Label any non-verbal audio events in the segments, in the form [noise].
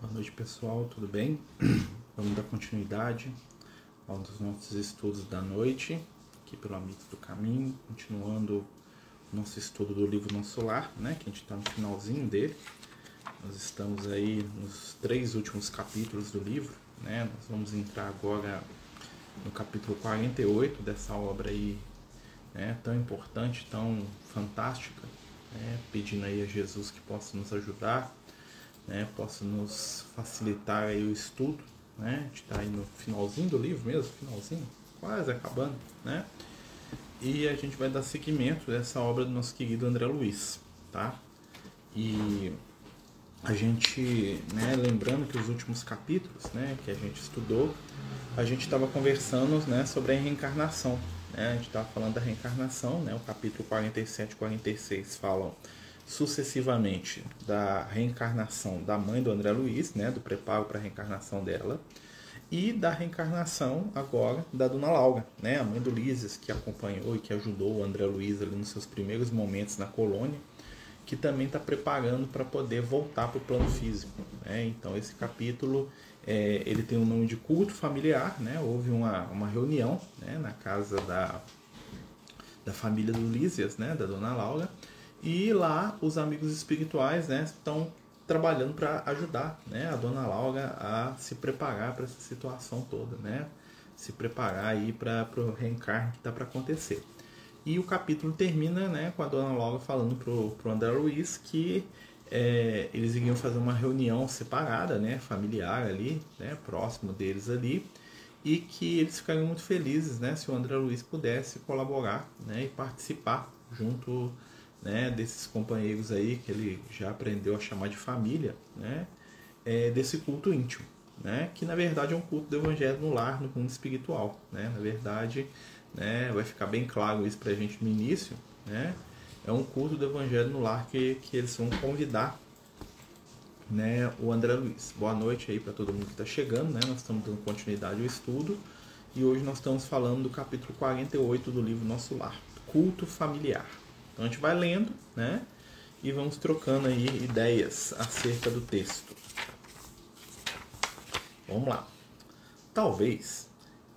Boa noite, pessoal, tudo bem? [clears throat] Vamos dar continuidade aos nossos estudos da noite, aqui pelo Amigos do Caminho, continuando o nosso estudo do livro Nosso Lar, né, que a gente está no finalzinho dele. Nós estamos aí nos três últimos capítulos do livro, né, nós vamos entrar agora no capítulo 48 dessa obra aí, né, tão importante, tão fantástica, né, pedindo aí a Jesus que possa nos ajudar né, possa nos facilitar aí o estudo, né? A gente está aí no finalzinho do livro mesmo, finalzinho, quase acabando, né? E a gente vai dar seguimento dessa obra do nosso querido André Luiz, tá? E a gente, né, lembrando que os últimos capítulos, né, que a gente estudou, a gente estava conversando, né, sobre a reencarnação, né? A gente estava falando da reencarnação, né? O capítulo 47 e 46 falam sucessivamente da reencarnação da mãe do André Luiz, né, do preparo para a reencarnação dela, e da reencarnação agora da Dona Laura, né, a mãe do Lises, que acompanhou e que ajudou o André Luiz ali nos seus primeiros momentos na colônia, que também está preparando para poder voltar para o plano físico. Né? Então esse capítulo é, ele tem o um nome de culto familiar, né? houve uma, uma reunião né, na casa da, da família do Lísias, né, da Dona Laura, e lá os amigos espirituais né, estão trabalhando para ajudar né, a dona Laura a se preparar para essa situação toda, né? Se preparar aí para o reencarne que está para acontecer. E o capítulo termina né, com a dona Laura falando pro, pro André Luiz que é, eles iriam fazer uma reunião separada, né, familiar ali, né, próximo deles ali, e que eles ficariam muito felizes né, se o André Luiz pudesse colaborar né, e participar junto né, desses companheiros aí que ele já aprendeu a chamar de família, né, é, desse culto íntimo, né, que na verdade é um culto do evangelho no lar, no mundo espiritual, né, na verdade, né, vai ficar bem claro isso para a gente no início, né, é um culto do evangelho no lar que, que eles vão convidar né, o André Luiz. Boa noite aí para todo mundo que está chegando, né? Nós estamos dando continuidade ao estudo e hoje nós estamos falando do capítulo 48 do livro Nosso Lar, culto familiar. Então a gente vai lendo, né? E vamos trocando aí ideias acerca do texto. Vamos lá. Talvez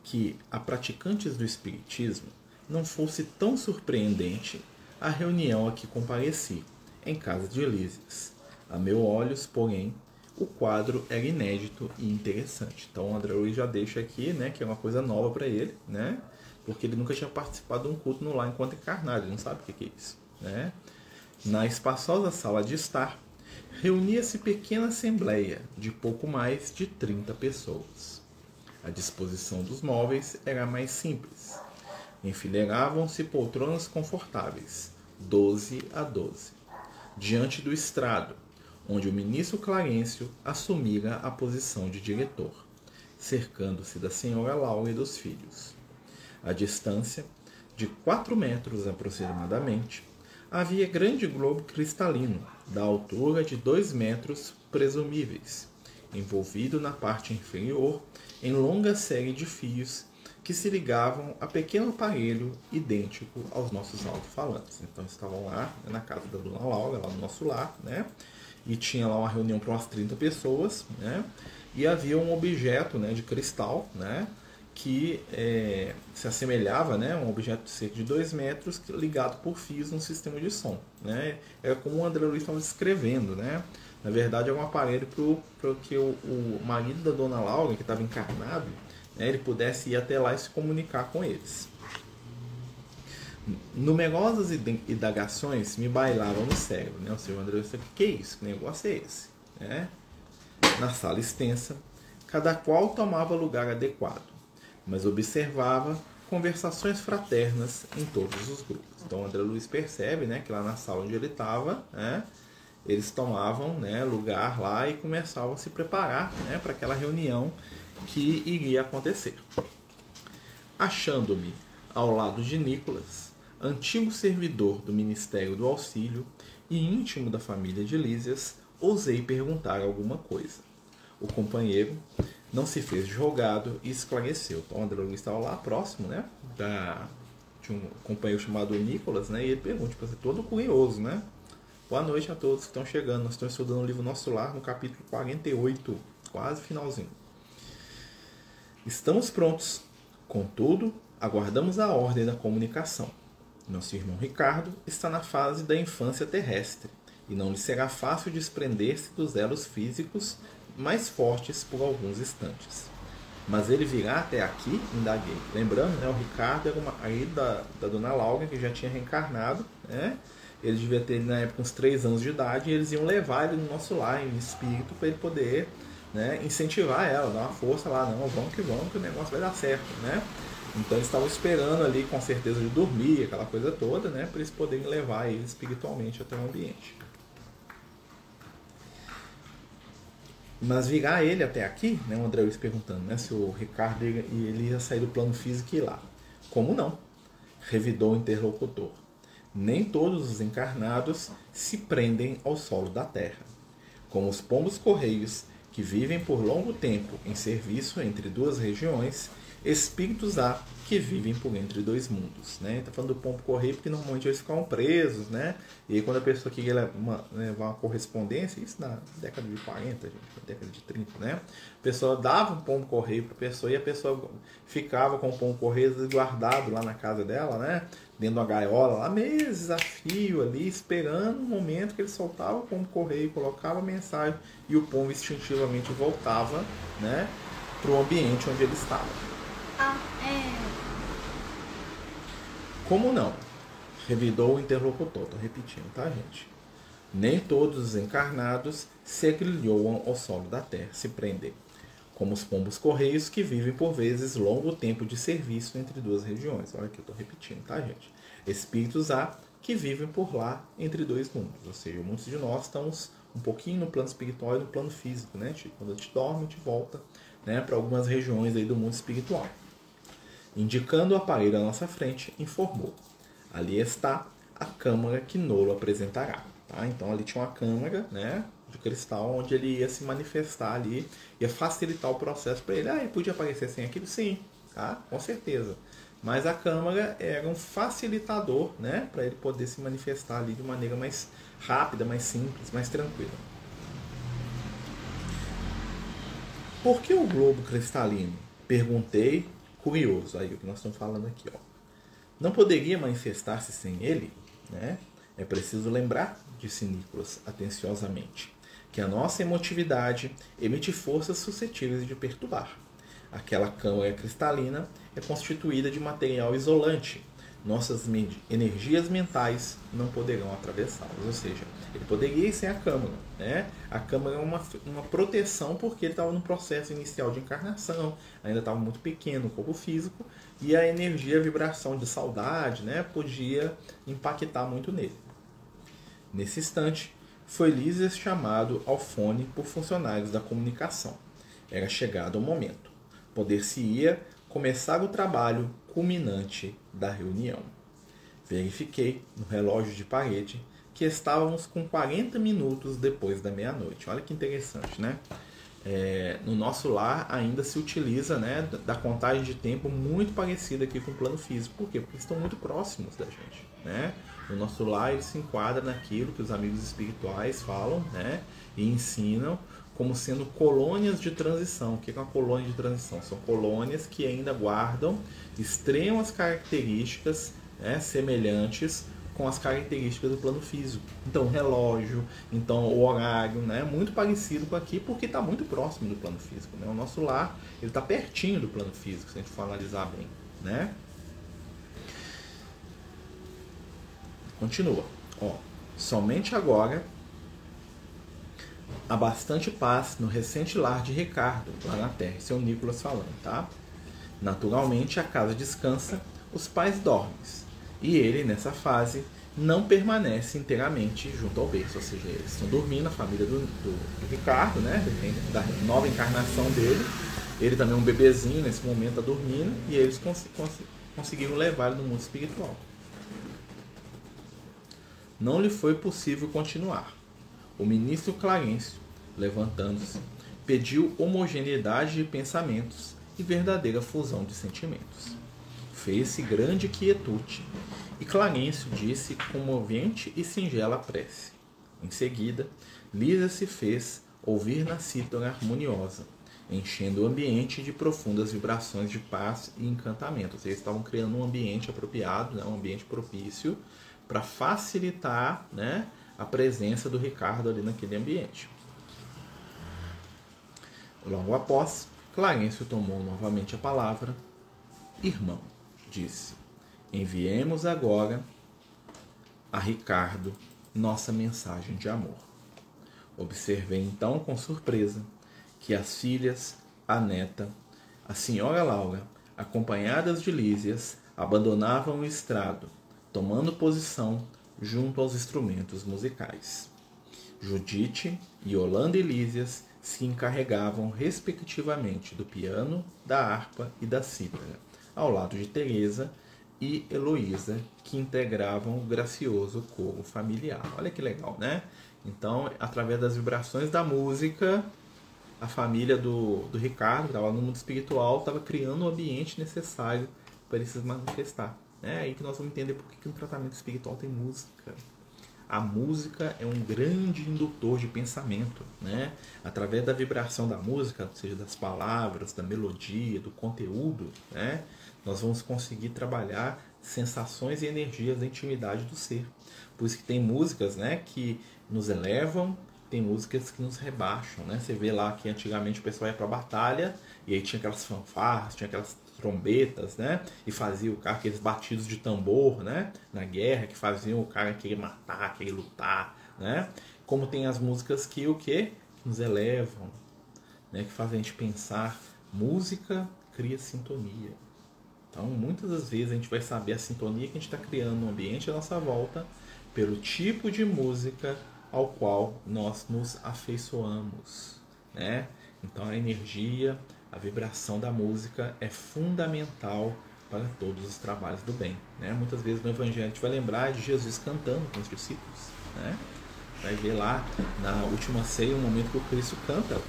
que a praticantes do espiritismo não fosse tão surpreendente a reunião a que compareci, em casa de Elísias. A meus olhos, porém, o quadro era inédito e interessante. Então o André Luiz já deixa aqui, né, que é uma coisa nova para ele, né? Porque ele nunca tinha participado de um culto no lar enquanto encarnado, ele não sabe o que é isso. Né? Na espaçosa sala de estar, reunia-se pequena assembleia de pouco mais de 30 pessoas. A disposição dos móveis era mais simples. Enfileiravam-se poltronas confortáveis, 12 a 12, diante do estrado, onde o ministro Clarencio assumira a posição de diretor, cercando-se da senhora Laura e dos filhos. A distância, de 4 metros aproximadamente, havia grande globo cristalino, da altura de 2 metros presumíveis, envolvido na parte inferior em longa série de fios que se ligavam a pequeno aparelho idêntico aos nossos alto-falantes. Então estavam lá né, na casa da dona Laura, lá no nosso lar, né? E tinha lá uma reunião para umas 30 pessoas, né? E havia um objeto né, de cristal, né? Que é, se assemelhava né, a um objeto de cerca de 2 metros ligado por fios num sistema de som. Né? Era como o André Luiz estava descrevendo. Né? Na verdade, é um aparelho para que o, o, marido da dona Laura, que estava encarnado, né, ele pudesse ir até lá e se comunicar com eles. Numerosas indagações me bailavam no cérebro. Né? O senhor André Luiz o que é isso? Que negócio é esse? Né? Na sala extensa, cada qual tomava lugar adequado mas observava conversações fraternas em todos os grupos. Então André Luiz percebe né, que lá na sala onde ele estava, né, eles tomavam né, lugar lá e começavam a se preparar né, para aquela reunião que iria acontecer. Achando-me ao lado de Nicolas, antigo servidor do Ministério do Auxílio e íntimo da família de Lísias, ousei perguntar alguma coisa. O companheiro não se fez jogado e esclareceu. Então André Luiz estava lá próximo, né? Da, de um companheiro chamado Nicolas, né? E ele pergunta, tipo assim, todo curioso, né? Boa noite a todos que estão chegando. Nós estamos estudando o livro Nosso Lar no capítulo 48, quase finalzinho. Estamos prontos. Contudo, aguardamos a ordem da comunicação. Nosso irmão Ricardo está na fase da infância terrestre e não lhe será fácil desprender-se dos elos físicos mais fortes por alguns instantes. Mas ele virá até aqui, indaguei. Lembrando, né, o Ricardo era da, da dona Laura, que já tinha reencarnado, né? Ele devia ter, na época, uns 3 anos de idade, e eles iam levar ele no nosso lar, em espírito, para ele poder né, incentivar ela, dar uma força lá, não, vamos que vamos, que o negócio vai dar certo, né? Então eles estavam esperando ali, com certeza, de dormir, aquela coisa toda, né? Para eles poderem levar ele espiritualmente até o ambiente. Mas virar ele até aqui, né, o André Luiz perguntando, né, se o Ricardo ele ia sair do plano físico e ir lá. Como não? Revidou o interlocutor. Nem todos os encarnados se prendem ao solo da terra. Como os pombos correios, que vivem por longo tempo em serviço entre duas regiões, espíritos há que vivem por entre dois mundos, né? Tá falando do pombo correio porque normalmente eles ficam presos, né? E aí, quando a pessoa queria levar uma, levar uma correspondência, isso na década de 40, gente, década de 30, né? A pessoa dava um pombo correio para a pessoa e a pessoa ficava com o pombo correio guardado lá na casa dela, né? Dentro da gaiola, lá meses a fio ali, esperando o momento que ele soltava o pombo correio, colocava a mensagem e o pombo instintivamente voltava, né? Para o ambiente onde ele estava. É. Como não? Revidou o interlocutor. Estou repetindo, tá, gente? Nem todos os encarnados se agrilhoam ao solo da terra, se prendem, como os pombos correios que vivem por vezes longo tempo de serviço entre duas regiões. Olha aqui, eu estou repetindo, tá, gente? Espíritos há que vivem por lá entre dois mundos, ou seja, muitos de nós estamos um pouquinho no plano espiritual e no plano físico, né? Quando a gente dorme, a gente volta né, para algumas regiões aí do mundo espiritual. Indicando o aparelho à nossa frente, informou: Ali está a câmara que Nolo apresentará. Tá? Então ali tinha uma câmara né, de cristal onde ele ia se manifestar ali, ia facilitar o processo para ele. Ah, ele podia aparecer sem aquilo? Sim, tá? com certeza. Mas a câmara era um facilitador né, para ele poder se manifestar ali de maneira mais rápida, mais simples, mais tranquila. Por que o globo cristalino? Perguntei curioso, aí o que nós estamos falando aqui, ó. Não poderia manifestar-se sem ele, né? É preciso lembrar, disse Nicolas atenciosamente, que a nossa emotividade emite forças suscetíveis de perturbar. Aquela câmara cristalina é constituída de material isolante, nossas energias mentais não poderão atravessá-los. Ou seja, ele poderia ir sem a câmara. Né? A câmara é uma, uma proteção porque ele estava no processo inicial de encarnação, ainda estava muito pequeno o corpo físico, e a energia, a vibração de saudade né, podia impactar muito nele. Nesse instante, foi Lises chamado ao fone por funcionários da comunicação. Era chegado o momento. Poder-se-ia começar o trabalho culminante da reunião. Verifiquei no relógio de parede que estávamos com 40 minutos depois da meia-noite. Olha que interessante, né? É, no nosso lar ainda se utiliza né, da contagem de tempo muito parecida aqui com o plano físico. Por quê? Porque estão muito próximos da gente. Né? No nosso lar ele se enquadra naquilo que os amigos espirituais falam né, e ensinam como sendo colônias de transição. O que é uma colônia de transição? São colônias que ainda guardam extremas características né, semelhantes com as características do plano físico. Então, relógio, então o horário, né, muito parecido com aqui, porque está muito próximo do plano físico. Né? O nosso lar ele está pertinho do plano físico, se a gente for analisar bem. Né? Continua. Ó, somente agora há bastante paz no recente lar de Ricardo, lá na Terra. Esse é Nicolas falando, tá? Naturalmente, a casa descansa, os pais dormem. E ele, nessa fase, não permanece inteiramente junto ao berço. Ou seja, eles estão dormindo, a família do, do, do Ricardo, né? Da nova encarnação dele. Ele também é um bebezinho nesse momento, está dormindo. E eles cons cons conseguiram levar ele no mundo espiritual. Não lhe foi possível continuar o ministro Clarencio, levantando-se, pediu homogeneidade de pensamentos e verdadeira fusão de sentimentos. Fez-se grande quietude, e Clarencio disse comovente e singela prece. Em seguida, Lisa se fez ouvir na cítara harmoniosa, enchendo o ambiente de profundas vibrações de paz e encantamento. Eles estavam criando um ambiente apropriado, né, um ambiente propício para facilitar né, a presença do Ricardo ali naquele ambiente. Logo após, Clarencio tomou novamente a palavra. Irmão, disse, enviemos agora a Ricardo nossa mensagem de amor. Observei então com surpresa que as filhas, a neta, a senhora Laura, acompanhadas de Lísias, abandonavam o estrado, tomando posição junto aos instrumentos musicais. Judite, Yolanda e Lísias se encarregavam respectivamente do piano, da harpa e da cítara, ao lado de Teresa e Heloísa, que integravam o gracioso coro familiar. Olha que legal, né? Então, através das vibrações da música, a família do, do Ricardo, que estava no mundo espiritual, estava criando o ambiente necessário para ele se manifestar. É aí que nós vamos entender por que, um tratamento espiritual tem música. A música é um grande indutor de pensamento, né? Através da vibração da música, ou seja, das palavras, da melodia, do conteúdo, né? Nós vamos conseguir trabalhar sensações e energias da intimidade do ser. Por isso que tem músicas, né, que nos elevam, tem músicas que nos rebaixam, né? Você vê lá que antigamente o pessoal ia para a batalha e aí tinha aquelas fanfarras, tinha aquelas trombetas, né? E fazia o cara aqueles batidos de tambor, né? Na guerra que faziam o cara querer matar, querer lutar, né? Como tem as músicas que o que nos elevam, né? Que fazem a gente pensar. Música cria sintonia. Então, muitas das vezes a gente vai saber a sintonia que a gente está criando no ambiente à nossa volta pelo tipo de música ao qual nós nos afeiçoamos, né? Então a energia, a vibração da música é fundamental para todos os trabalhos do bem, né? Muitas vezes no Evangelho a gente vai lembrar de Jesus cantando com os discípulos, né? Vai ver lá na última ceia um momento que o Cristo canta,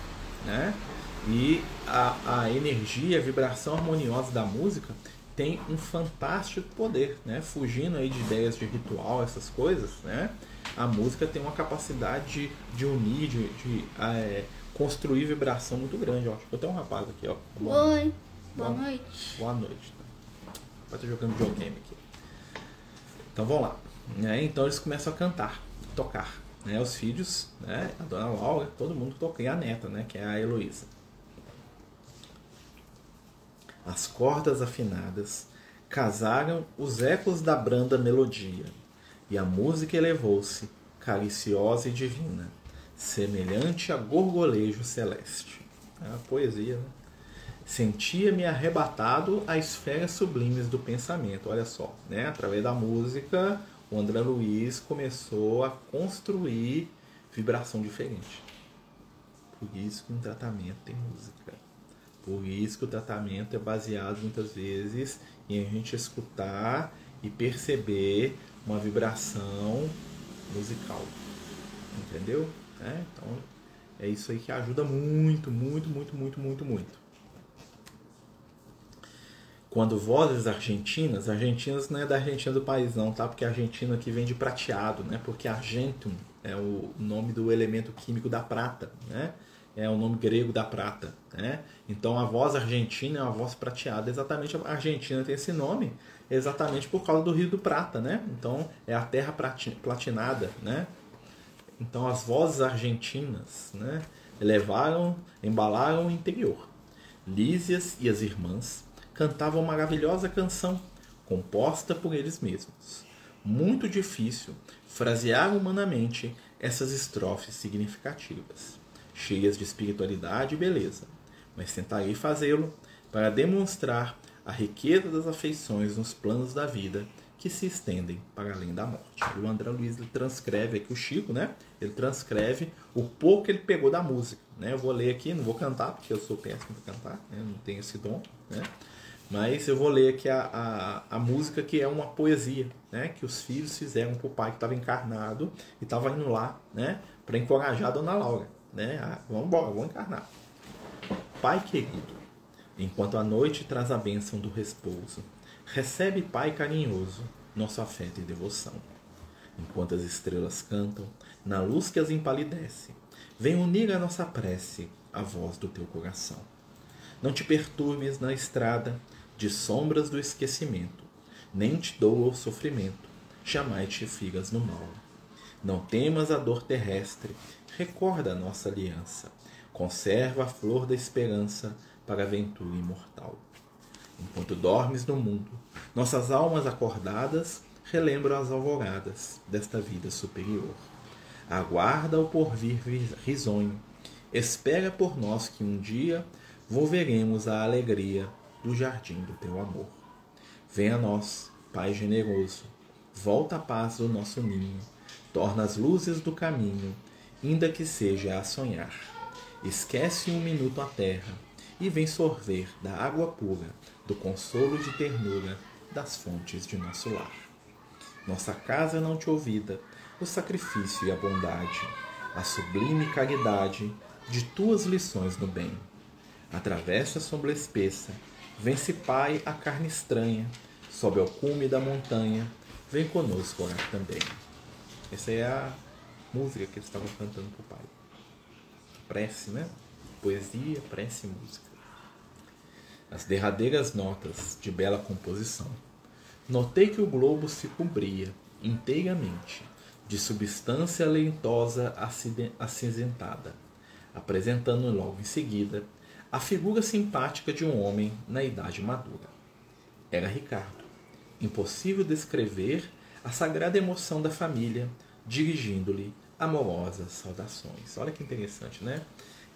né? E a, a energia, a vibração harmoniosa da música tem um fantástico poder, né? Fugindo aí de ideias de ritual, essas coisas, né? A música tem uma capacidade de, de unir, de, de é, construir vibração muito grande. Ó. Eu tenho um rapaz aqui, ó. Boa, Oi. Boa, boa noite. Boa noite. Vai estar jogando videogame aqui. Então vamos lá. Né? Então eles começam a cantar, tocar. Né? Os filhos, né? a dona Laura, todo mundo toca. E a neta, né? que é a Heloísa. As cordas afinadas casaram os ecos da branda melodia, e a música elevou-se, cariciosa e divina, semelhante a gorgolejo celeste. É a poesia, né? Sentia-me arrebatado a esferas sublimes do pensamento. Olha só, né? através da música, o André Luiz começou a construir vibração diferente. Por isso que um tratamento tem música. Por isso que o tratamento é baseado muitas vezes em a gente escutar e perceber uma vibração musical. Entendeu? É, então é isso aí que ajuda muito, muito, muito, muito, muito, muito. Quando vozes argentinas, argentinas não é da Argentina do país não, tá? Porque a Argentina aqui vem de prateado, né? Porque argentum é o nome do elemento químico da prata, né? é o nome grego da prata. Né? Então a voz argentina é uma voz prateada. Exatamente a Argentina tem esse nome exatamente por causa do Rio do Prata. Né? Então é a terra platinada. Né? Então as vozes argentinas né, elevaram, embalaram o interior. Lísias e as irmãs cantavam maravilhosa canção composta por eles mesmos. Muito difícil frasear humanamente essas estrofes significativas cheias de espiritualidade e beleza, mas tentarei fazê-lo para demonstrar a riqueza das afeições nos planos da vida que se estendem para além da morte. E o André Luiz ele transcreve aqui, o Chico, né? Ele transcreve o pouco que ele pegou da música. Né? Eu vou ler aqui, não vou cantar, porque eu sou péssimo para cantar, né? não tenho esse dom, né? Mas eu vou ler aqui a, a, a música que é uma poesia, né? Que os filhos fizeram para o pai que estava encarnado e estava indo lá, né? Para encorajar a dona Laura né? Ah, vamos embora, vamos encarnar. Pai querido, enquanto a noite traz a bênção do repouso, recebe, Pai carinhoso, nosso afeto e devoção. Enquanto as estrelas cantam, na luz que as empalidece. Vem unir a nossa prece à voz do teu coração. Não te perturbes na estrada de sombras do esquecimento, nem te doa o sofrimento, jamais te figas no mal. Não temas a dor terrestre, recorda a nossa aliança, conserva a flor da esperança para a aventura imortal. Enquanto dormes no mundo, nossas almas acordadas relembram as alvoradas desta vida superior. Aguarda o porvir risonho, espera por nós que um dia volveremos a alegria do jardim do teu amor. Venha a nós, Pai generoso, volta a paz do nosso ninho, torna as luzes do caminho, ainda que seja a sonhar. Esquece um minuto a terra e vem sorver da água pura, do consolo de ternura das fontes de nosso lar. Nossa casa não te ouvida, o sacrifício e a bondade, a sublime caridade de tuas lições no bem. Atravessa a sombra espessa, vence, Pai, a carne estranha, sobe ao cume da montanha, vem conosco orar também. Essa é a música que eles estavam cantando para o Pai. Prece, né? Poesia, prece e música. As derradeiras notas de bela composição. Notei que o globo se cobria inteiramente de substância lentosa acinzentada, apresentando logo em seguida a figura simpática de um homem na idade madura. Era Ricardo. Impossível descrever a sagrada emoção da família dirigindo-lhe amorosas saudações. Olha que interessante, né?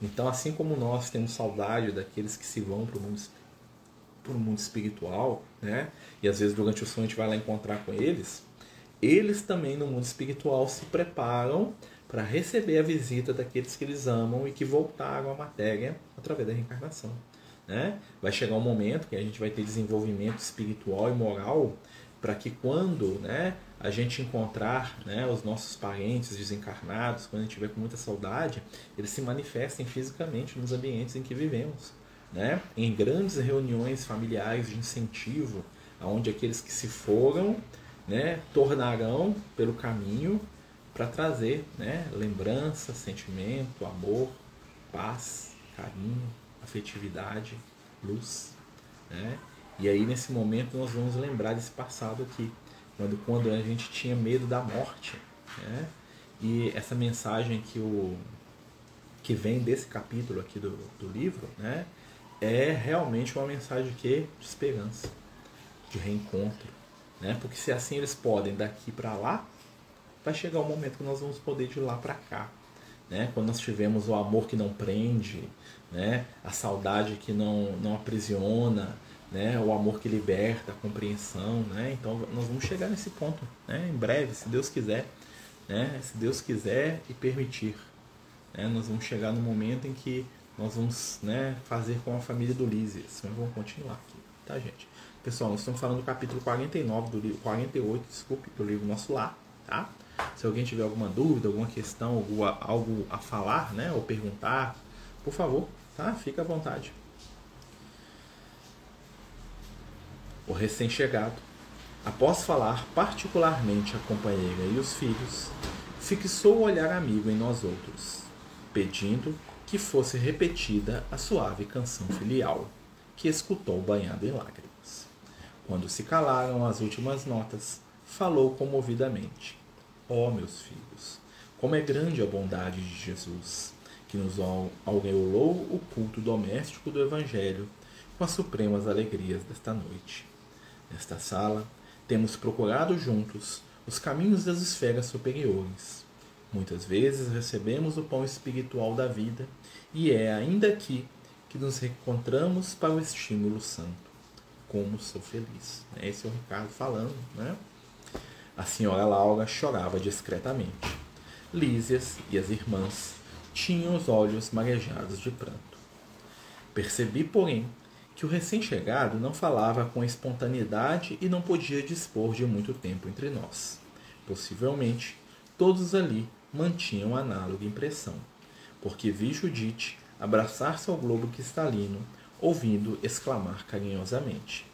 Então, assim como nós temos saudade daqueles que se vão para o mundo, mundo espiritual, né? E às vezes durante o sonho a gente vai lá encontrar com eles, eles também no mundo espiritual se preparam para receber a visita daqueles que eles amam e que voltaram à matéria através da reencarnação. Né? Vai chegar um momento que a gente vai ter desenvolvimento espiritual e moral para que quando né, a gente encontrar né, os nossos parentes desencarnados, quando a gente tiver com muita saudade, eles se manifestem fisicamente nos ambientes em que vivemos. Né? Em grandes reuniões familiares de incentivo, onde aqueles que se foram né, tornarão pelo caminho para trazer né, lembrança, sentimento, amor, paz, carinho, afetividade, luz. Né? E aí nesse momento nós vamos lembrar desse passado aqui, quando, quando a gente tinha medo da morte. Né? E essa mensagem que, o, que vem desse capítulo aqui do, do livro né, é realmente uma mensagem que de esperança, de reencontro, né? Porque se assim eles podem daqui para lá, vai chegar o momento que nós vamos poder de lá para cá, né? Quando nós tivemos o amor que não prende, né? A saudade que não não aprisiona, né? O amor que liberta, a compreensão, né? Então nós vamos chegar nesse ponto, né? Em breve, se Deus quiser, né? Se Deus quiser e permitir, né? Nós vamos chegar no momento em que nós vamos, né? Fazer com a família do Lízias, mas vamos continuar aqui, tá, gente? Pessoal, nós estamos falando do capítulo 49 do livro, 48, desculpe, do livro Nosso Lar, tá? Se alguém tiver alguma dúvida, alguma questão, alguma, algo a falar, né, ou perguntar, por favor, tá? Fica à vontade. O recém-chegado, após falar particularmente a companheira e os filhos, fixou o olhar amigo em nós outros, pedindo que fosse repetida a suave canção filial, que escutou banhado em lágrimas. Quando se calaram as últimas notas, falou comovidamente: Ó oh, meus filhos, como é grande a bondade de Jesus, que nos aureolou o culto doméstico do Evangelho com as supremas alegrias desta noite. Nesta sala, temos procurado juntos os caminhos das esferas superiores. Muitas vezes recebemos o pão espiritual da vida e é ainda aqui que nos reencontramos para o estímulo santo como sou feliz. Esse é o Ricardo falando, né? A senhora Laura chorava discretamente. Lísias e as irmãs tinham os olhos marejados de pranto. Percebi, porém, que o recém-chegado não falava com espontaneidade e não podia dispor de muito tempo entre nós. Possivelmente, todos ali mantinham análoga impressão, porque vi Judite abraçar-se ao globo cristalino ouvindo exclamar carinhosamente: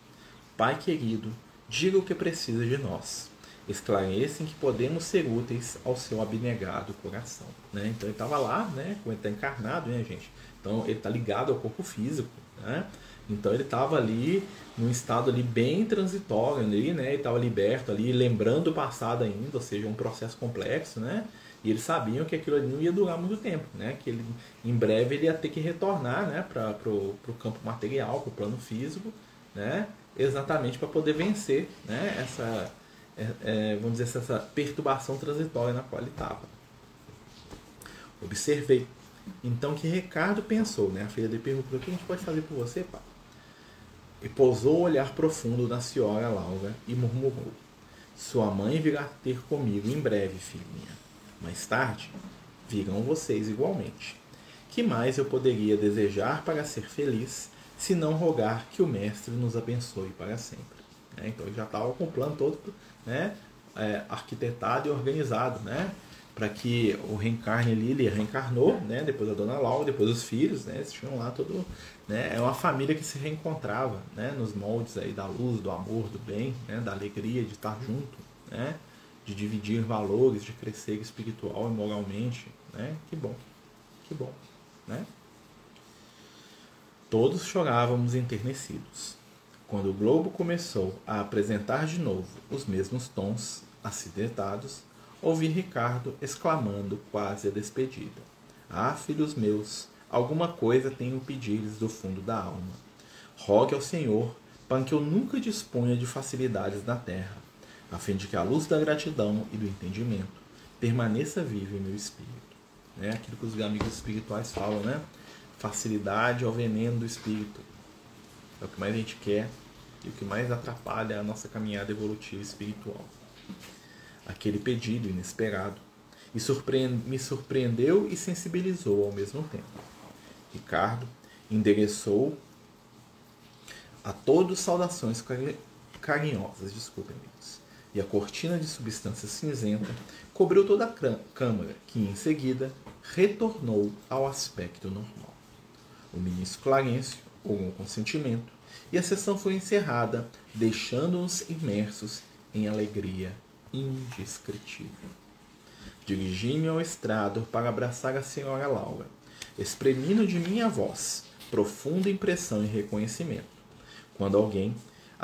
Pai querido, diga o que precisa de nós. esclarecem que podemos ser úteis ao seu abnegado coração. Né? Então ele estava lá, né? como ele está encarnado, né, gente? Então ele está ligado ao corpo físico. Né? Então ele estava ali num estado ali bem transitório, ali, né? ele estava liberto ali, lembrando o passado ainda, ou seja, um processo complexo, né? E eles sabiam que aquilo ali não ia durar muito tempo, né? Que ele, em breve ele ia ter que retornar, né? Para o campo material, para o plano físico, né? Exatamente para poder vencer, né? Essa, é, é, vamos dizer, essa perturbação transitória na qual ele estava. Observei. Então que Ricardo pensou, né? A filha dele perguntou: o que a gente pode fazer por você, pai? E pousou o olhar profundo na senhora Laura e murmurou: Sua mãe virá ter comigo em breve, filhinha. Mais tarde, virão vocês igualmente. Que mais eu poderia desejar para ser feliz, se não rogar que o Mestre nos abençoe para sempre? Né? Então ele já estava com o plano todo né, é, arquitetado e organizado, né? Para que o reencarne ali, ele reencarnou, né? Depois a dona Laura, depois os filhos, né? Eles tinham lá todo, né? É uma família que se reencontrava, né? Nos moldes aí da luz, do amor, do bem, né? Da alegria de estar junto, né? De dividir valores, de crescer espiritual e moralmente, né? Que bom, que bom, né? Todos chorávamos enternecidos. Quando o globo começou a apresentar de novo os mesmos tons acidentados, ouvi Ricardo exclamando quase a despedida: Ah, filhos meus, alguma coisa tenho pedir-lhes do fundo da alma. Rogue ao Senhor para que eu nunca disponha de facilidades na terra a fim de que a luz da gratidão e do entendimento permaneça viva em meu espírito. É aquilo que os amigos espirituais falam, né? Facilidade ao veneno do espírito. É o que mais a gente quer e o que mais atrapalha a nossa caminhada evolutiva espiritual. Aquele pedido inesperado e surpreende, me surpreendeu e sensibilizou ao mesmo tempo. Ricardo endereçou a todos saudações carinhosas, desculpem, amigos e a cortina de substância cinzenta cobriu toda a câmara, que em seguida retornou ao aspecto normal. O ministro Clarencio orou consentimento e a sessão foi encerrada, deixando-nos imersos em alegria indescritível. Dirigi-me ao estrado para abraçar a senhora Laura, exprimindo de minha voz profunda impressão e reconhecimento, quando alguém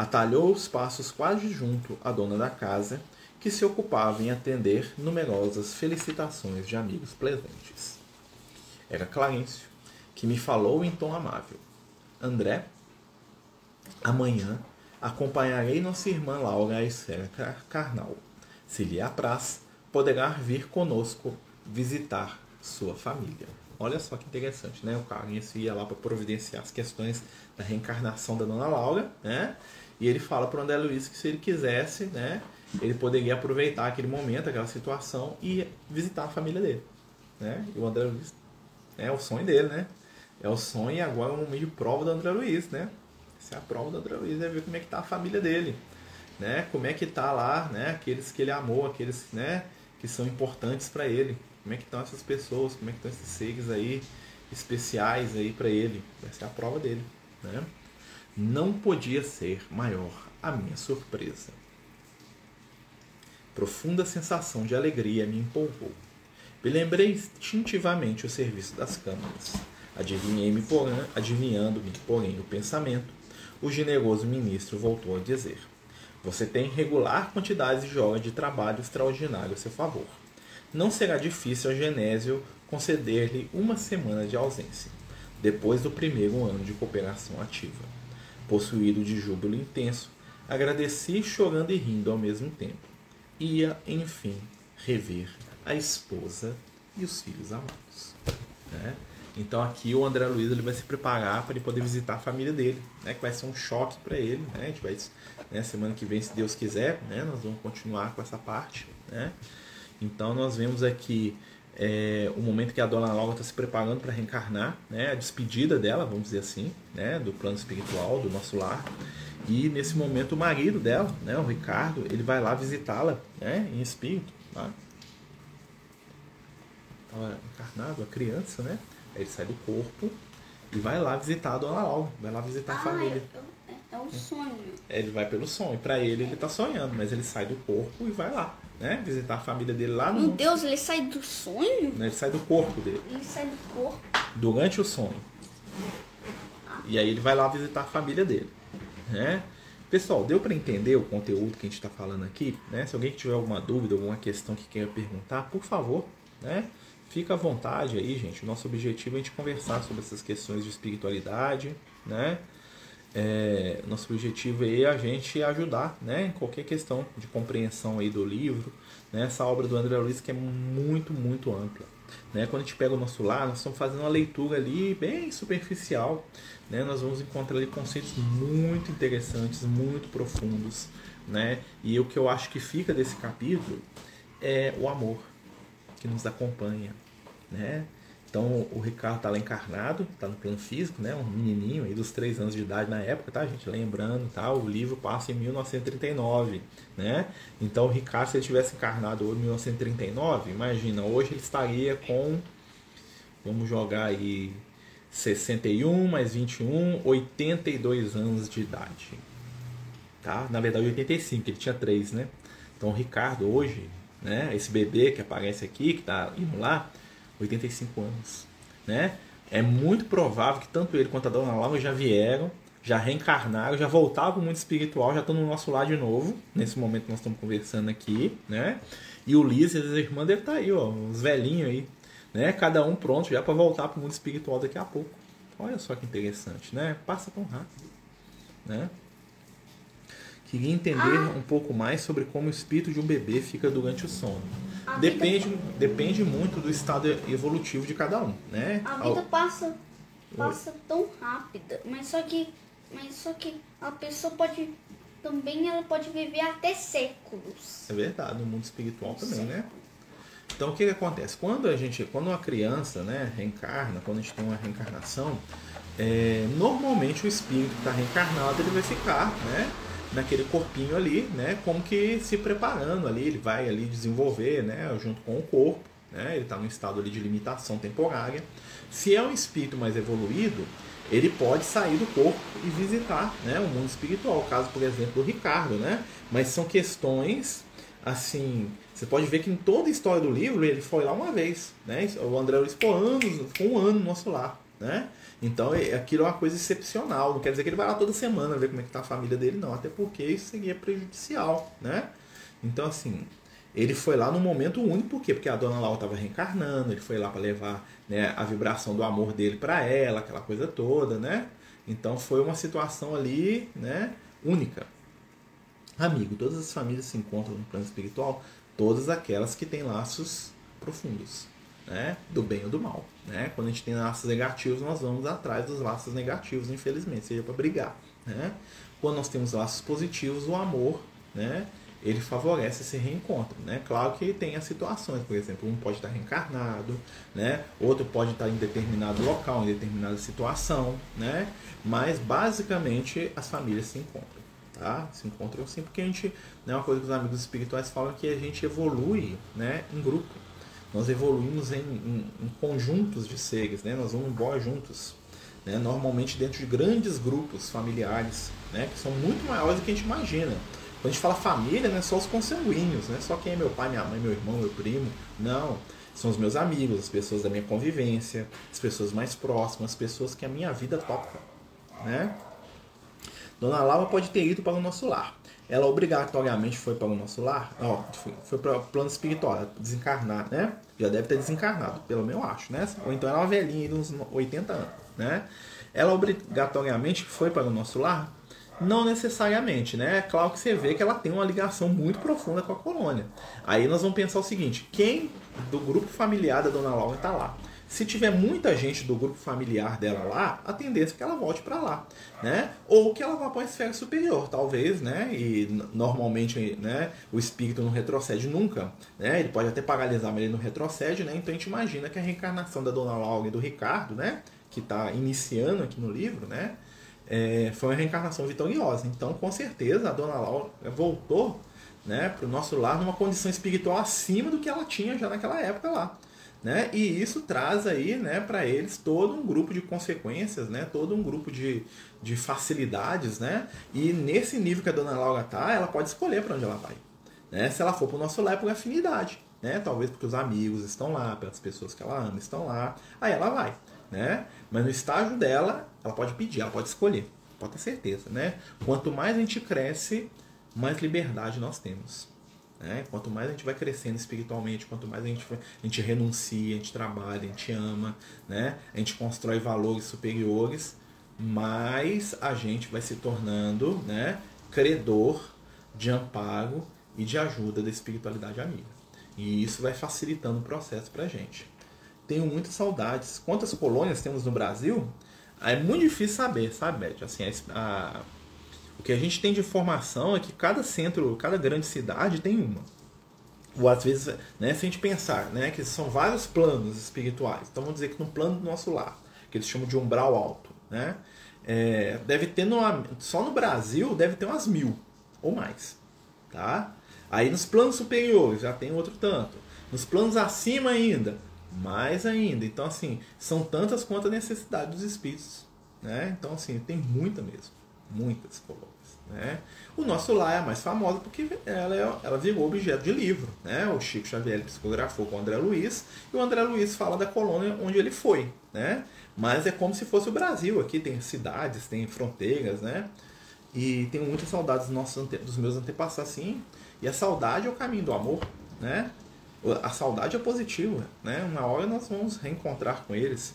atalhou os passos quase junto à dona da casa, que se ocupava em atender numerosas felicitações de amigos presentes. Era Clarencio, que me falou em tom amável. André, amanhã acompanharei nossa irmã Laura à esfera carnal. Se lhe apraz, poderá vir conosco visitar sua família. Olha só que interessante, né? O Carlinhos ia lá para providenciar as questões da reencarnação da Dona Laura, né? E ele fala para o André Luiz que se ele quisesse, né? Ele poderia aproveitar aquele momento, aquela situação e visitar a família dele, né? E o André Luiz é o sonho dele, né? É o sonho e agora é um meio prova do André Luiz, né? Essa é a prova do André Luiz, é ver como é que tá a família dele, né? Como é que tá lá, né? Aqueles que ele amou, aqueles, né? Que são importantes para ele como é que estão essas pessoas? Como é que estão esses seres aí especiais aí para ele? Essa é a prova dele, né? Não podia ser maior a minha surpresa. Profunda sensação de alegria me empolgou. Me lembrei instintivamente o serviço das câmaras. Adivinhei-me, porém, adivinhando-me, porém, o pensamento, o generoso ministro voltou a dizer: Você tem regular quantidade de horas de trabalho extraordinário a seu favor não será difícil a Genésio conceder-lhe uma semana de ausência, depois do primeiro ano de cooperação ativa. Possuído de júbilo intenso, agradeci chorando e rindo ao mesmo tempo. Ia, enfim, rever a esposa e os filhos amados. Né? Então aqui o André Luiz ele vai se preparar para ele poder visitar a família dele, né? Que vai ser um choque para ele, né? A gente vai, né? semana que vem, se Deus quiser, né? Nós vamos continuar com essa parte, né? Então nós vemos aqui é, o momento que a Dona Laura está se preparando para reencarnar, né, a despedida dela, vamos dizer assim, né, do plano espiritual, do nosso lar. E nesse momento o marido dela, né, o Ricardo, ele vai lá visitá-la né, em espírito. Tá? Estava encarnado, a criança, né? Aí ele sai do corpo e vai lá visitar a Dona Laura, vai lá visitar a ah, família. É, é, o sonho. Ele vai pelo sonho. Para ele, ele tá sonhando, mas ele sai do corpo e vai lá, né? Visitar a família dele lá no. Meu Deus, ele sai do sonho? Ele sai do corpo dele. Ele sai do corpo. Durante o sonho. E aí ele vai lá visitar a família dele, né? Pessoal, deu para entender o conteúdo que a gente está falando aqui? Né? Se alguém tiver alguma dúvida, alguma questão que queira perguntar, por favor, né? Fica à vontade aí, gente. O nosso objetivo é a gente conversar sobre essas questões de espiritualidade, né? É, nosso objetivo é a gente ajudar, né? Em qualquer questão de compreensão aí do livro, né? Essa obra do André Luiz que é muito, muito ampla. Né? Quando a gente pega o nosso lar, nós estamos fazendo uma leitura ali bem superficial. Né? Nós vamos encontrar ali conceitos muito interessantes, muito profundos. Né? E o que eu acho que fica desse capítulo é o amor que nos acompanha. Né? Então o Ricardo está lá encarnado, está no plano físico, né? um menininho aí dos três anos de idade na época, tá, gente? Lembrando, tá? o livro passa em 1939. Né? Então o Ricardo, se ele tivesse encarnado hoje em 1939, imagina, hoje ele estaria com, vamos jogar aí, 61 mais 21, 82 anos de idade. Tá? Na verdade, 85, ele tinha 3, né? Então o Ricardo hoje, né? esse bebê que aparece aqui, que está indo lá, 85 anos. Né? É muito provável que tanto ele quanto a Dona Laura já vieram, já reencarnaram, já voltaram para o mundo espiritual, já estão no nosso lado de novo, nesse momento que nós estamos conversando aqui, né? E o Liz e as irmãs devem estar tá aí, ó, os velhinhos aí, né? Cada um pronto já para voltar para o mundo espiritual daqui a pouco. Olha só que interessante, né? Passa tão rápido, né? Queria entender ah. um pouco mais sobre como o espírito de um bebê fica durante o sono. depende, vida... depende muito do estado evolutivo de cada um, né? A vida passa, passa tão rápida, mas só que, mas só que a pessoa pode também ela pode viver até séculos. É verdade, no mundo espiritual também, né? Então o que, que acontece? Quando a gente, quando uma criança, né, reencarna, quando a gente tem uma reencarnação, é, normalmente o espírito que está reencarnado ele vai ficar, né? Naquele corpinho ali, né, como que se preparando ali, ele vai ali desenvolver, né, junto com o corpo, né, ele está num estado ali de limitação temporária. Se é um espírito mais evoluído, ele pode sair do corpo e visitar, né, o mundo espiritual, caso, por exemplo, do Ricardo, né, mas são questões assim, você pode ver que em toda a história do livro ele foi lá uma vez, né, o André Luiz anos, um ano no nosso lar, né, então é, aquilo é uma coisa excepcional. Não quer dizer que ele vai lá toda semana ver como é que tá a família dele, não. Até porque isso seria prejudicial, né? Então, assim, ele foi lá no momento único, por quê? Porque a dona Laura estava reencarnando, ele foi lá para levar né, a vibração do amor dele para ela, aquela coisa toda, né? Então foi uma situação ali, né, única. Amigo, todas as famílias se encontram no plano espiritual, todas aquelas que têm laços profundos né, do bem ou do mal. Né? Quando a gente tem laços negativos, nós vamos atrás dos laços negativos, infelizmente, seja para brigar. Né? Quando nós temos laços positivos, o amor, né, ele favorece esse reencontro, né? Claro que tem as situações, por exemplo, um pode estar reencarnado, né? Outro pode estar em determinado local, em determinada situação, né? Mas basicamente as famílias se encontram, tá? Se encontram sim, porque a gente, né, uma coisa que os amigos espirituais falam é que a gente evolui, né, em grupo, nós evoluímos em, em, em conjuntos de seres, né? nós vamos embora juntos. Né? Normalmente dentro de grandes grupos familiares, né? que são muito maiores do que a gente imagina. Quando a gente fala família, não é só os consanguíneos, não é só quem é meu pai, minha mãe, meu irmão, meu primo. Não. São os meus amigos, as pessoas da minha convivência, as pessoas mais próximas, as pessoas que a minha vida toca. Né? Dona Laura pode ter ido para o nosso lar ela obrigatoriamente foi para o nosso lar, ó, foi, foi para o plano espiritual, desencarnar, né? Já deve ter desencarnado, pelo menos eu acho, né? Ou então ela é uma velhinha de uns 80 anos, né? Ela obrigatoriamente foi para o nosso lar? Não necessariamente, né? É claro que você vê que ela tem uma ligação muito profunda com a colônia. Aí nós vamos pensar o seguinte: quem do grupo familiar da Dona Laura está lá? Se tiver muita gente do grupo familiar dela lá, a tendência é que ela volte para lá, né? Ou que ela vá para a esfera superior, talvez, né? E normalmente, né, o espírito não retrocede nunca, né? Ele pode até paralisar, mas ele não retrocede, né? Então a gente imagina que a reencarnação da Dona Laura e do Ricardo, né, que está iniciando aqui no livro, né, é, foi uma reencarnação vitoriosa. Então, com certeza, a Dona Laura voltou, né, para o nosso lar numa condição espiritual acima do que ela tinha já naquela época lá né? E isso traz aí, né, para eles todo um grupo de consequências, né? Todo um grupo de, de facilidades, né? E nesse nível que a dona Laura tá, ela pode escolher para onde ela vai, né? Se ela for para o nosso lar é por afinidade, né? Talvez porque os amigos estão lá, pelas pessoas que ela ama estão lá, aí ela vai, né? Mas no estágio dela, ela pode pedir, ela pode escolher, pode ter certeza, né? Quanto mais a gente cresce, mais liberdade nós temos. Né? Quanto mais a gente vai crescendo espiritualmente, quanto mais a gente, a gente renuncia, a gente trabalha, a gente ama, né? a gente constrói valores superiores, mais a gente vai se tornando né, credor de amparo e de ajuda da espiritualidade amiga. E isso vai facilitando o processo para a gente. Tenho muitas saudades. Quantas colônias temos no Brasil? É muito difícil saber, sabe, Beth? Assim, a, o que a gente tem de informação é que cada centro, cada grande cidade tem uma. Ou às vezes, né, se a gente pensar né, que são vários planos espirituais, então vamos dizer que no plano do nosso lar, que eles chamam de umbral alto, né, é, deve ter no, só no Brasil deve ter umas mil ou mais. Tá? Aí nos planos superiores já tem outro tanto. Nos planos acima ainda, mais ainda. Então, assim, são tantas quanto a necessidade dos espíritos. Né? Então, assim, tem muita mesmo muitas colônias. Né? O nosso lar é a mais famosa porque ela, é, ela virou objeto de livro. Né? O Chico Xavier psicografou com o André Luiz e o André Luiz fala da colônia onde ele foi. Né? Mas é como se fosse o Brasil. Aqui tem cidades, tem fronteiras, né? E tenho muitas saudades dos, nossos, dos meus antepassados, sim. E a saudade é o caminho do amor, né? A saudade é positiva, né? Uma hora nós vamos reencontrar com eles.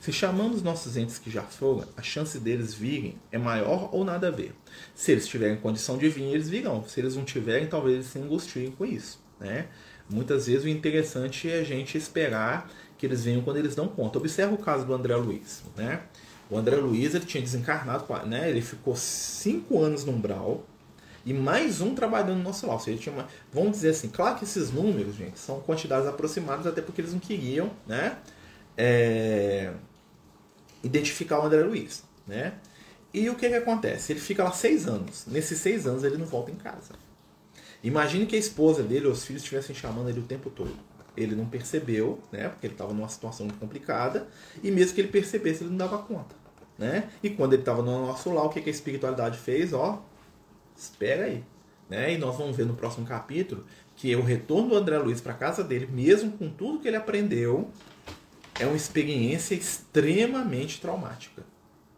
Se chamamos nossos entes que já foram, a chance deles virem é maior ou nada a ver. Se eles tiverem condição de vir, eles virão. Se eles não tiverem, talvez eles se angustiem com isso. Né? Muitas vezes o interessante é a gente esperar que eles venham quando eles dão conta. Observa o caso do André Luiz. Né? O André Luiz ele tinha desencarnado, né? ele ficou cinco anos no umbral e mais um trabalhando no nosso lar. Seja, uma, vamos dizer assim, claro que esses números, gente, são quantidades aproximadas, até porque eles não queriam, né? É, identificar o André Luiz, né? E o que, que acontece? Ele fica lá seis anos. Nesses seis anos ele não volta em casa. Imagine que a esposa dele ou os filhos estivessem chamando ele o tempo todo. Ele não percebeu, né? Porque ele estava numa situação muito complicada. E mesmo que ele percebesse, ele não dava conta. Né? E quando ele estava no nosso lar, o que, que a espiritualidade fez? Ó, espera aí. Né? E nós vamos ver no próximo capítulo que o retorno do André Luiz para casa dele, mesmo com tudo que ele aprendeu, é uma experiência extremamente traumática,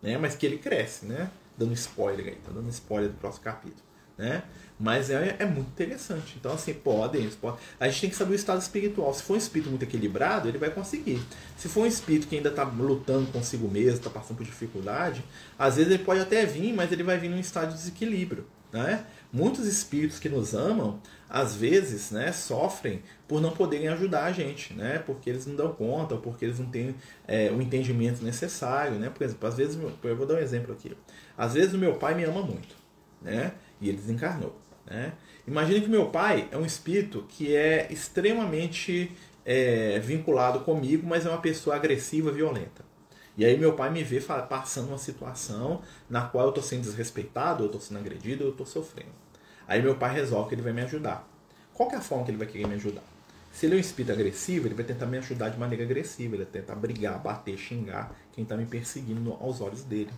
né? Mas que ele cresce, né? Dando spoiler aí, tá dando spoiler do próximo capítulo, né? Mas é, é muito interessante. Então, assim, podem, podem. A gente tem que saber o estado espiritual. Se for um espírito muito equilibrado, ele vai conseguir. Se for um espírito que ainda está lutando consigo mesmo, está passando por dificuldade, às vezes ele pode até vir, mas ele vai vir num estado de desequilíbrio. Né? Muitos espíritos que nos amam, às vezes, né, sofrem por não poderem ajudar a gente, né? Porque eles não dão conta, ou porque eles não têm é, o entendimento necessário, né? Por exemplo, às vezes, eu vou dar um exemplo aqui. Às vezes o meu pai me ama muito, né? E ele desencarnou, né? Imagine que meu pai é um espírito que é extremamente é, vinculado comigo, mas é uma pessoa agressiva, violenta. E aí meu pai me vê passando uma situação na qual eu estou sendo desrespeitado, eu estou sendo agredido, eu estou sofrendo. Aí meu pai resolve que ele vai me ajudar. Qual é a forma que ele vai querer me ajudar? Se ele é um espírito agressivo, ele vai tentar me ajudar de maneira agressiva, ele vai tentar brigar, bater, xingar quem está me perseguindo aos olhos dele.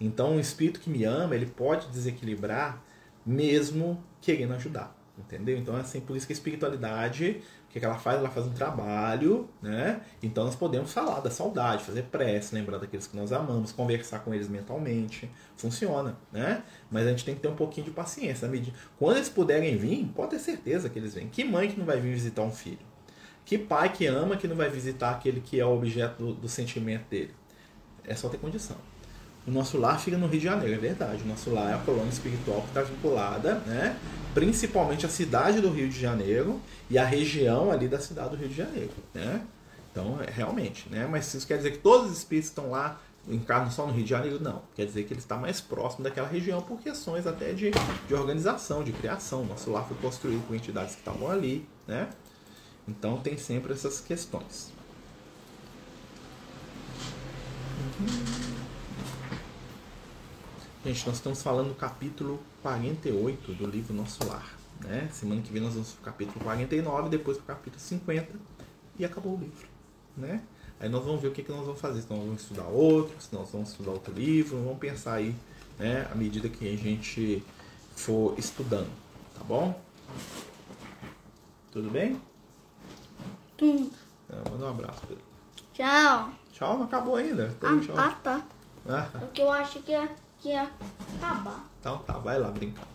Então, um espírito que me ama, ele pode desequilibrar mesmo querendo ajudar, entendeu? Então, é assim, por isso que a espiritualidade que, que ela faz? Ela faz um trabalho, né? Então nós podemos falar da saudade, fazer prece, lembrar daqueles que nós amamos, conversar com eles mentalmente. Funciona, né? Mas a gente tem que ter um pouquinho de paciência. Quando eles puderem vir, pode ter certeza que eles vêm. Que mãe que não vai vir visitar um filho? Que pai que ama que não vai visitar aquele que é o objeto do, do sentimento dele? É só ter condição. O nosso lar fica no Rio de Janeiro, é verdade. O nosso lar é a colônia espiritual que está vinculada, né? principalmente a cidade do Rio de Janeiro e a região ali da cidade do Rio de Janeiro. Né? Então, é, realmente, né? mas isso quer dizer que todos os espíritos estão lá, encarnam só no Rio de Janeiro? Não. Quer dizer que ele está mais próximo daquela região por questões até de, de organização, de criação. Nosso lar foi construído com entidades que estavam ali. Né? Então, tem sempre essas questões. Uhum. Gente, nós estamos falando do capítulo 48 do livro Nosso Lar. Né? Semana que vem nós vamos para o capítulo 49, depois para o capítulo 50. e acabou o livro, né? Aí nós vamos ver o que, que nós vamos fazer, se nós vamos estudar outro, se nós vamos estudar outro livro, vamos pensar aí, né, à medida que a gente for estudando, tá bom? Tudo bem? Tudo. É, manda um abraço, Pedro. Tchau. Tchau, não acabou ainda. Ah, tchau. ah, tá. Ah, Porque eu acho que ia, que acabar. então tá, vai lá brincar.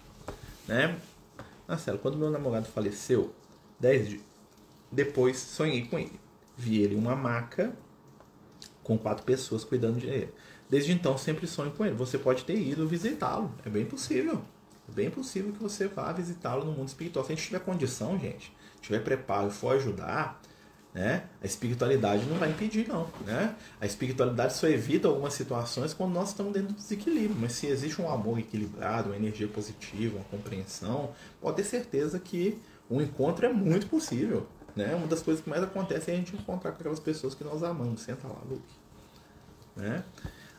Né? Marcelo, quando meu namorado faleceu, dez dias depois sonhei com ele. Vi ele em uma maca com quatro pessoas cuidando de ele. Desde então sempre sonho com ele. Você pode ter ido visitá-lo. É bem possível. É bem possível que você vá visitá-lo no mundo espiritual. Se a gente tiver condição, gente, tiver preparo e for ajudar, né? A espiritualidade não vai impedir, não. Né? A espiritualidade só evita algumas situações quando nós estamos dentro do desequilíbrio. Mas se existe um amor equilibrado, uma energia positiva, uma compreensão, pode ter certeza que o encontro é muito possível. Né? Uma das coisas que mais acontece é a gente encontrar com aquelas pessoas que nós amamos. Senta lá, Luke. Né?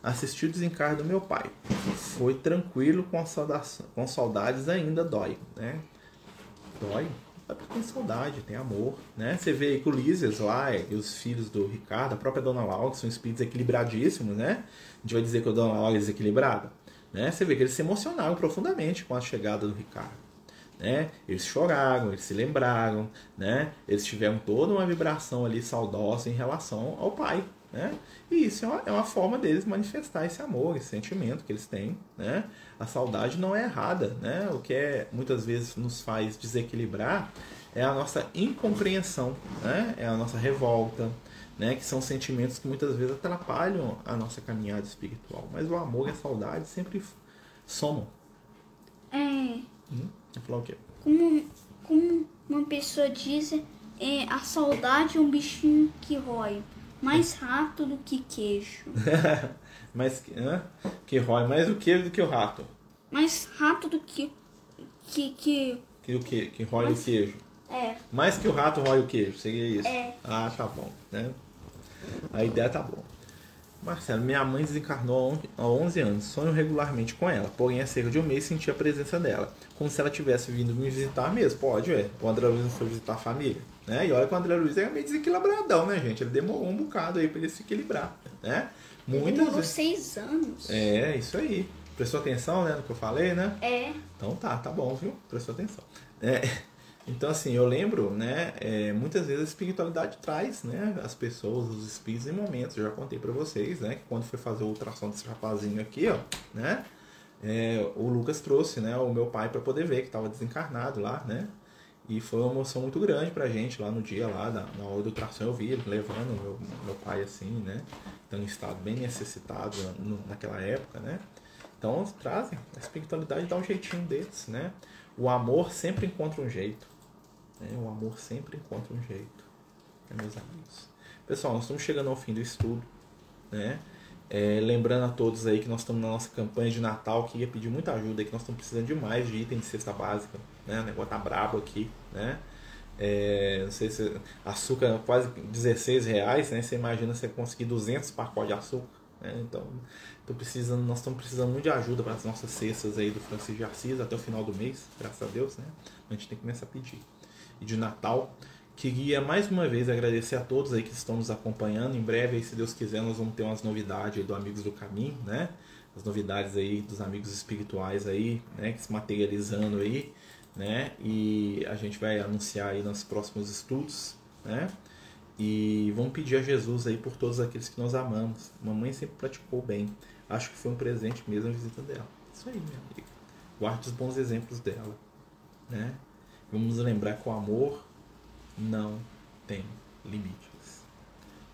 Assisti o desencarne do meu pai. Foi tranquilo com, saudação, com saudades ainda dói. Né? Dói? É porque tem saudade, tem amor, né? Você vê que o Lísias lá e os filhos do Ricardo, a própria Dona Laura, que são espíritos equilibradíssimos, né? A gente vai dizer que a Dona Laura é desequilibrada, né? Você vê que eles se emocionaram profundamente com a chegada do Ricardo, né? Eles choraram, eles se lembraram, né? Eles tiveram toda uma vibração ali saudosa em relação ao pai, né? E isso é uma, é uma forma deles manifestar esse amor, esse sentimento que eles têm. Né? A saudade não é errada. Né? O que é, muitas vezes nos faz desequilibrar é a nossa incompreensão, né? é a nossa revolta, né? que são sentimentos que muitas vezes atrapalham a nossa caminhada espiritual. Mas o amor e a saudade sempre somam. É, Hum? Falar o quê? como, como uma pessoa diz, é, a saudade é um bichinho que rói mais rato do que queijo. [laughs] Mas hã? que rói mais o queijo do que o rato. Mais rato do que. que. que. Que o que? Que rói Mas- o queijo. É. Mais que o rato rói o queijo, seria isso? É. Ah, tá bom, né? A ideia tá boa. Marcelo, minha mãe desencarnou há 11 anos. Sonho regularmente com ela, porém há cerca de um mês senti a presença dela. Como se ela tivesse vindo me visitar mesmo. Pode, é. O André Luiz não foi visitar a família. Né? E olha que o André Luiz é meio desequilibradão, né, gente? Ele demorou um bocado aí pra ele se equilibrar, né? Muitas Demorou vezes. seis anos. É, isso aí. Prestou atenção, né, no que eu falei, né? É. Então tá, tá bom, viu? Prestou atenção. É, [laughs] então, assim, eu lembro, né? é, muitas vezes a espiritualidade traz, né? As pessoas, os espíritos em momentos. Eu já contei pra vocês, né? Que quando foi fazer o ultrassom desse rapazinho aqui, ó, né? é, o Lucas trouxe, né? O meu pai pra poder ver que tava desencarnado lá, né? E foi uma emoção muito grande pra gente lá no dia, lá, na, na hora do ultrassom, eu vi levando meu, meu pai assim, né? Então, em estado bem necessitado no- naquela época, né? Então, trazem. A espiritualidade dá um jeitinho deles, né? O amor sempre encontra um jeito. Né? O amor sempre encontra um jeito. Né, meus amigos? Pessoal, nós estamos chegando ao fim do estudo, né? É, lembrando a todos aí que nós estamos na nossa campanha de Natal, que ia pedir muita ajuda que nós estamos precisando demais de item de cesta básica, né? O negócio tá brabo aqui, né? É, não sei se açúcar quase 16 reais, né? Você imagina você conseguir 200 pacotes de açúcar, né? Então, tô precisando, nós estamos precisando muito de ajuda para as nossas cestas aí do Francisco de Assis até o final do mês, graças a Deus, né? A gente tem que começar a pedir. E de Natal, queria mais uma vez agradecer a todos aí que estão nos acompanhando. Em breve, aí, se Deus quiser, nós vamos ter umas novidades aí do Amigos do Caminho, né? As novidades aí dos amigos espirituais aí, né? Que se materializando aí, né? E a gente vai anunciar aí nos próximos estudos, né? E vamos pedir a Jesus aí por todos aqueles que nós amamos. Mamãe sempre praticou bem. Acho que foi um presente mesmo a visita dela. Isso aí, minha amiga. Guarde os bons exemplos dela, né? Vamos lembrar que o amor não tem limites.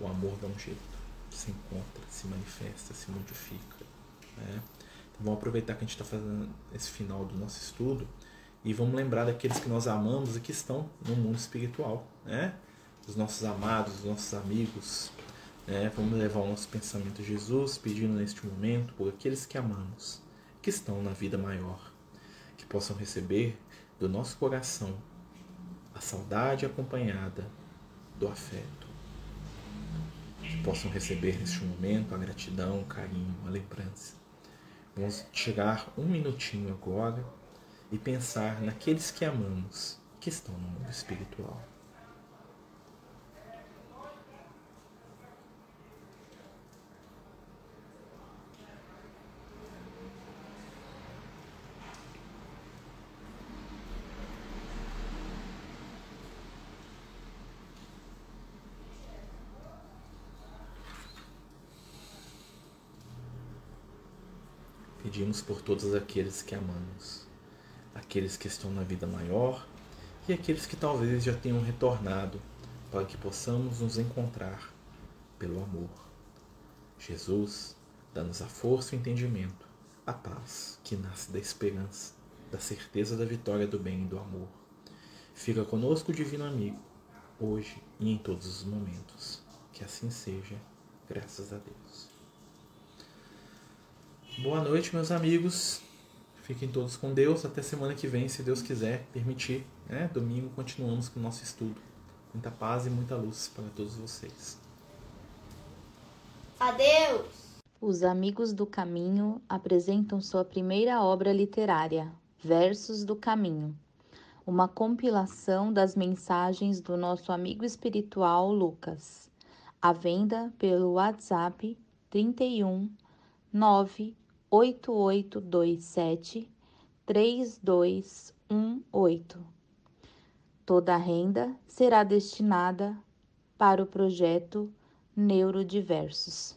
O amor dá um jeito, se encontra, se manifesta, se modifica. Né? Então vamos aproveitar que a gente está fazendo esse final do nosso estudo e vamos lembrar daqueles que nós amamos e que estão no mundo espiritual, né? Os nossos amados, os nossos amigos. Né? Vamos levar o nosso pensamento a Jesus, pedindo neste momento por aqueles que amamos, que estão na vida maior, que possam receber do nosso coração a saudade acompanhada do afeto. Que possam receber neste momento a gratidão, o carinho, a lembrança. Vamos tirar um minutinho agora e pensar naqueles que amamos que estão no mundo espiritual. Pedimos por todos aqueles que amamos aqueles que estão na vida maior e aqueles que talvez já tenham retornado, para que possamos nos encontrar pelo amor. Jesus, dá-nos a força e o entendimento, a paz que nasce da esperança, da certeza da vitória do bem e do amor. Fica conosco, divino amigo, hoje e em todos os momentos. Que assim seja, graças a Deus. Boa noite, meus amigos. Fiquem todos com Deus. Até semana que vem, se Deus quiser permitir. Né? Domingo continuamos com o nosso estudo. Muita paz e muita luz para todos vocês. Adeus! Os Amigos do Caminho apresentam sua primeira obra literária, Versos do Caminho, uma compilação das mensagens do nosso amigo espiritual Lucas, à venda pelo WhatsApp 31 98827 3218. Toda a renda será destinada para o projeto Neurodiversos.